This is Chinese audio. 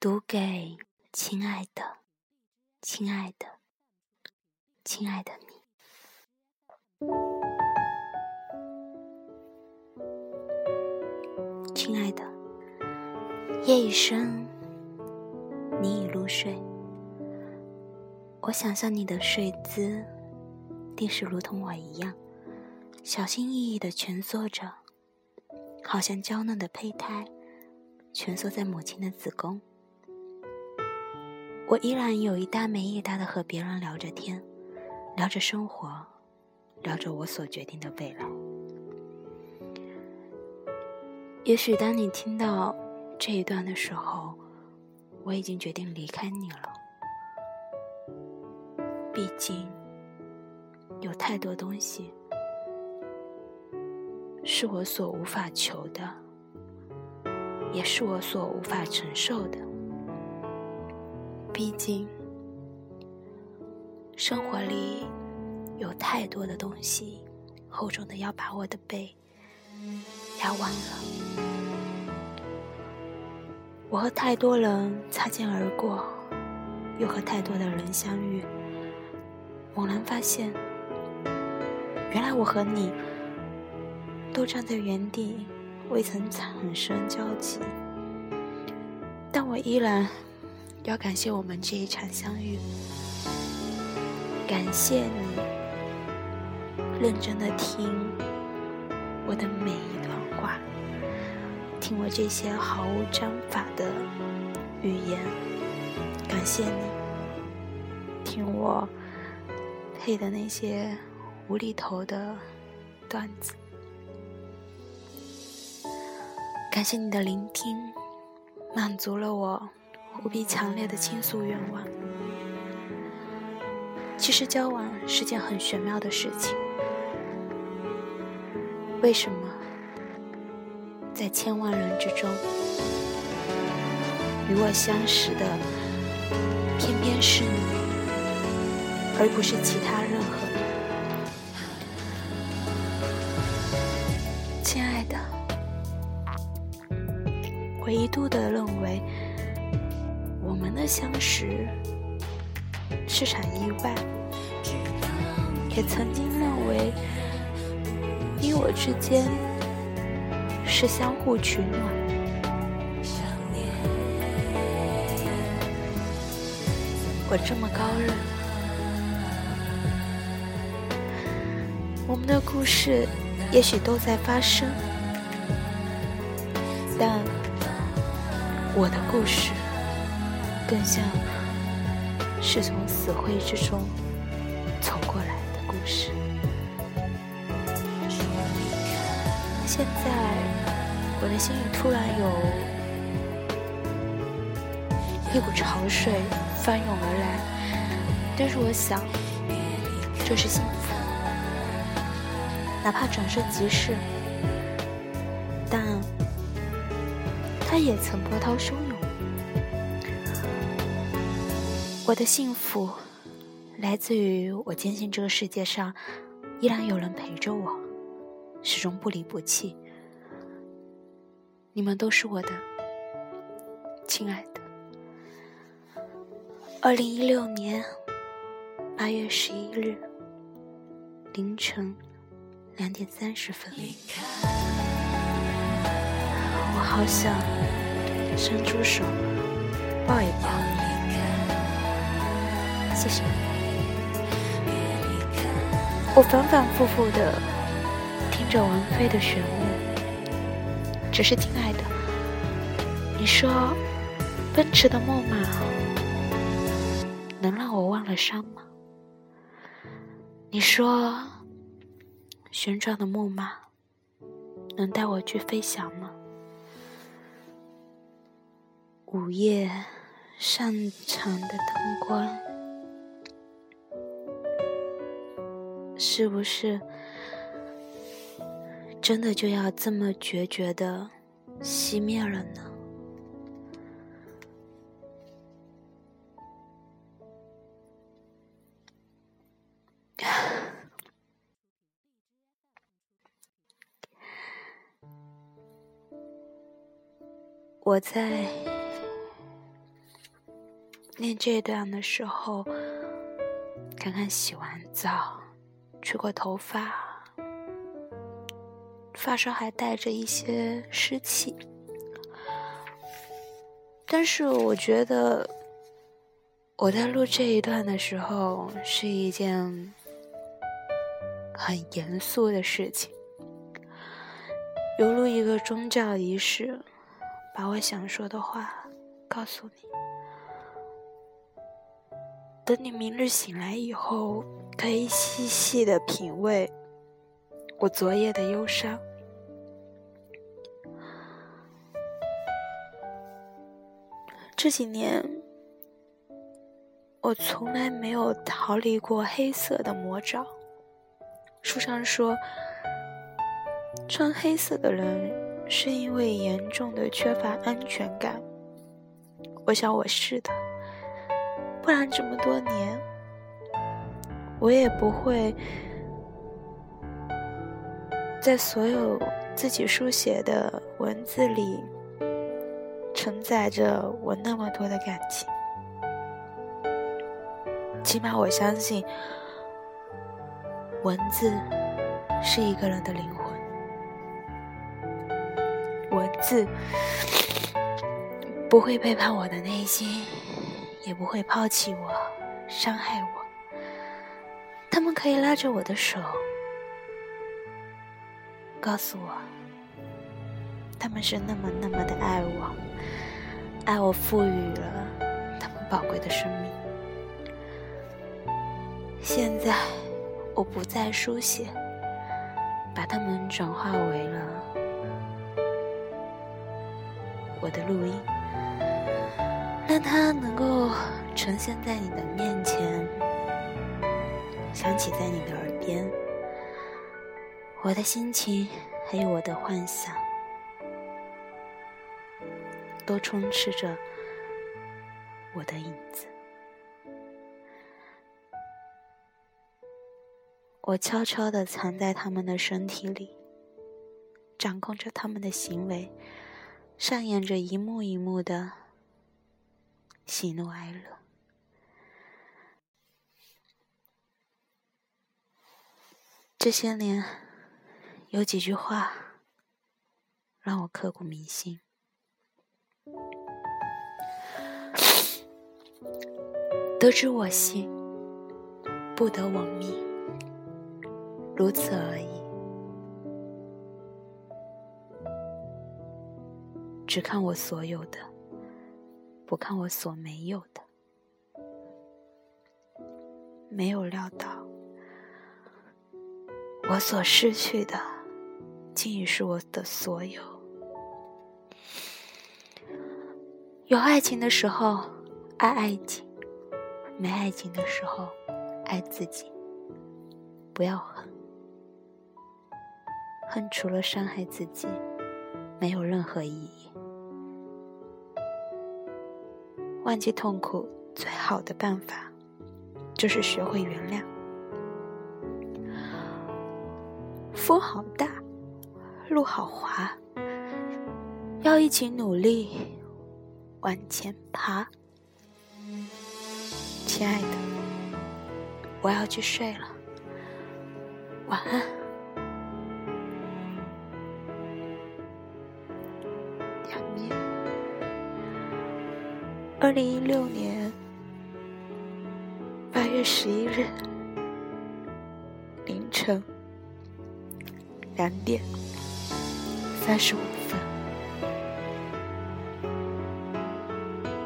读给亲爱的、亲爱的、亲爱的你，亲爱的，夜已深，你已入睡。我想象你的睡姿，定是如同我一样，小心翼翼的蜷缩着，好像娇嫩的胚胎蜷缩在母亲的子宫。我依然有一搭没一搭的和别人聊着天，聊着生活，聊着我所决定的未来。也许当你听到这一段的时候，我已经决定离开你了。毕竟，有太多东西是我所无法求的，也是我所无法承受的。毕竟，生活里有太多的东西，厚重的要把我的背压弯了。我和太多人擦肩而过，又和太多的人相遇，猛然发现，原来我和你都站在原地，未曾产生交集，但我依然。要感谢我们这一场相遇，感谢你认真的听我的每一段话，听我这些毫无章法的语言，感谢你听我配的那些无厘头的段子，感谢你的聆听，满足了我。无比强烈的倾诉愿望。其实交往是件很玄妙的事情。为什么在千万人之中，与我相识的偏偏是你，而不是其他任何人？亲爱的，我一度的认为。相识是场意外，也曾经认为你我之间是相互取暖。我这么高认，我们的故事也许都在发生，但我的故事。更像是从死灰之中走过来的故事。现在我的心里突然有一股潮水翻涌而来，但是我想，这是幸福，哪怕转瞬即逝，但它也曾波涛汹涌。我的幸福来自于我坚信这个世界上依然有人陪着我，始终不离不弃。你们都是我的亲爱的。二零一六年八月十一日凌晨两点三十分，我好想伸出手抱一抱谢谢。我反反复复的听着王菲的旋律，只是亲爱的，你说奔驰的木马能让我忘了伤吗？你说旋转的木马能带我去飞翔吗？午夜擅长的灯光。是不是真的就要这么决绝的熄灭了呢？我在念这段的时候，刚刚洗完澡，吹过头发，发梢还带着一些湿气。但是我觉得，我在录这一段的时候是一件很严肃的事情，犹如一个宗教仪式，把我想说的话告诉你。等你明日醒来以后，可以细细的品味我昨夜的忧伤。这几年，我从来没有逃离过黑色的魔爪。书上说，穿黑色的人是因为严重的缺乏安全感。我想我是的。不然这么多年，我也不会在所有自己书写的文字里承载着我那么多的感情。起码我相信，文字是一个人的灵魂，文字不会背叛我的内心。也不会抛弃我，伤害我。可以拉着我的手，告诉我，他们是那么那么的爱我，爱我赋予了他们宝贵的生命。现在我不再书写，把它们转化为了我的录音。让它能够呈现在你的面前，响起在你的耳边，我的心情还有我的幻想，都充斥着我的影子。我悄悄地藏在他们的身体里，掌控着他们的行为，上演着一幕一幕的。喜怒哀乐，这些年有几句话让我刻骨铭心。得知我心，不得我命，如此而已。只看我所有的。不看我所没有的，没有料到我所失去的，竟已是我的所有。有爱情的时候爱爱情，没爱情的时候爱自己。不要恨，恨除了伤害自己，没有任何意义。忘记痛苦最好的办法，就是学会原谅。风好大，路好滑，要一起努力往前爬。亲爱的，我要去睡了，晚安。二零一六年八月十一日凌晨两点三十五。